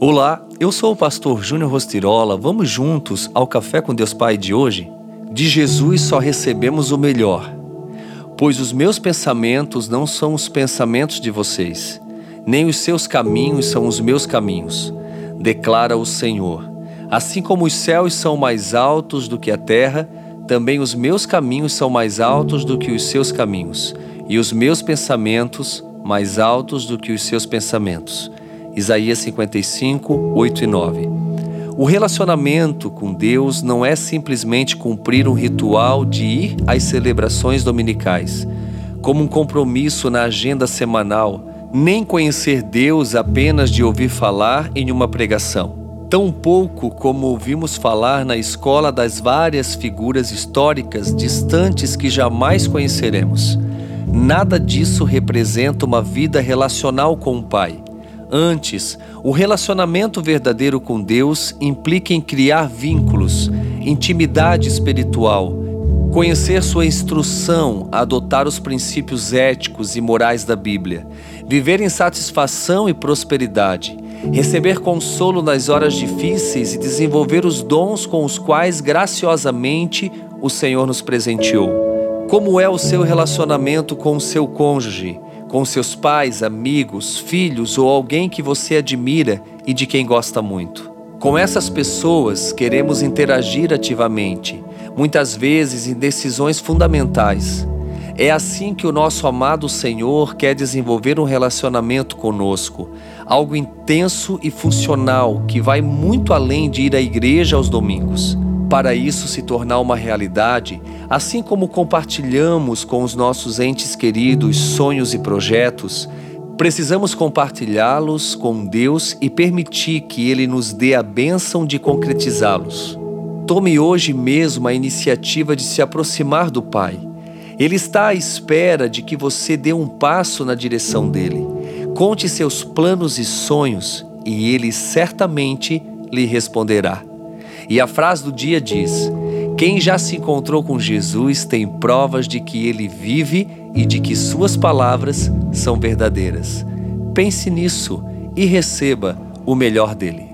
Olá, eu sou o pastor Júnior Rostirola. Vamos juntos ao Café com Deus Pai de hoje? De Jesus só recebemos o melhor, pois os meus pensamentos não são os pensamentos de vocês, nem os seus caminhos são os meus caminhos, declara o Senhor. Assim como os céus são mais altos do que a terra, também os meus caminhos são mais altos do que os seus caminhos, e os meus pensamentos mais altos do que os seus pensamentos. Isaías 55, 8 e 9. O relacionamento com Deus não é simplesmente cumprir um ritual de ir às celebrações dominicais, como um compromisso na agenda semanal, nem conhecer Deus apenas de ouvir falar em uma pregação. Tão pouco como ouvimos falar na escola das várias figuras históricas distantes que jamais conheceremos. Nada disso representa uma vida relacional com o Pai Antes, o relacionamento verdadeiro com Deus implica em criar vínculos, intimidade espiritual, conhecer sua instrução, adotar os princípios éticos e morais da Bíblia, viver em satisfação e prosperidade, receber consolo nas horas difíceis e desenvolver os dons com os quais graciosamente o Senhor nos presenteou. Como é o seu relacionamento com o seu cônjuge? Com seus pais, amigos, filhos ou alguém que você admira e de quem gosta muito. Com essas pessoas, queremos interagir ativamente, muitas vezes em decisões fundamentais. É assim que o nosso amado Senhor quer desenvolver um relacionamento conosco, algo intenso e funcional que vai muito além de ir à igreja aos domingos. Para isso se tornar uma realidade, assim como compartilhamos com os nossos entes queridos sonhos e projetos, precisamos compartilhá-los com Deus e permitir que Ele nos dê a bênção de concretizá-los. Tome hoje mesmo a iniciativa de se aproximar do Pai. Ele está à espera de que você dê um passo na direção dele. Conte seus planos e sonhos e ele certamente lhe responderá. E a frase do dia diz: Quem já se encontrou com Jesus tem provas de que ele vive e de que suas palavras são verdadeiras. Pense nisso e receba o melhor dele.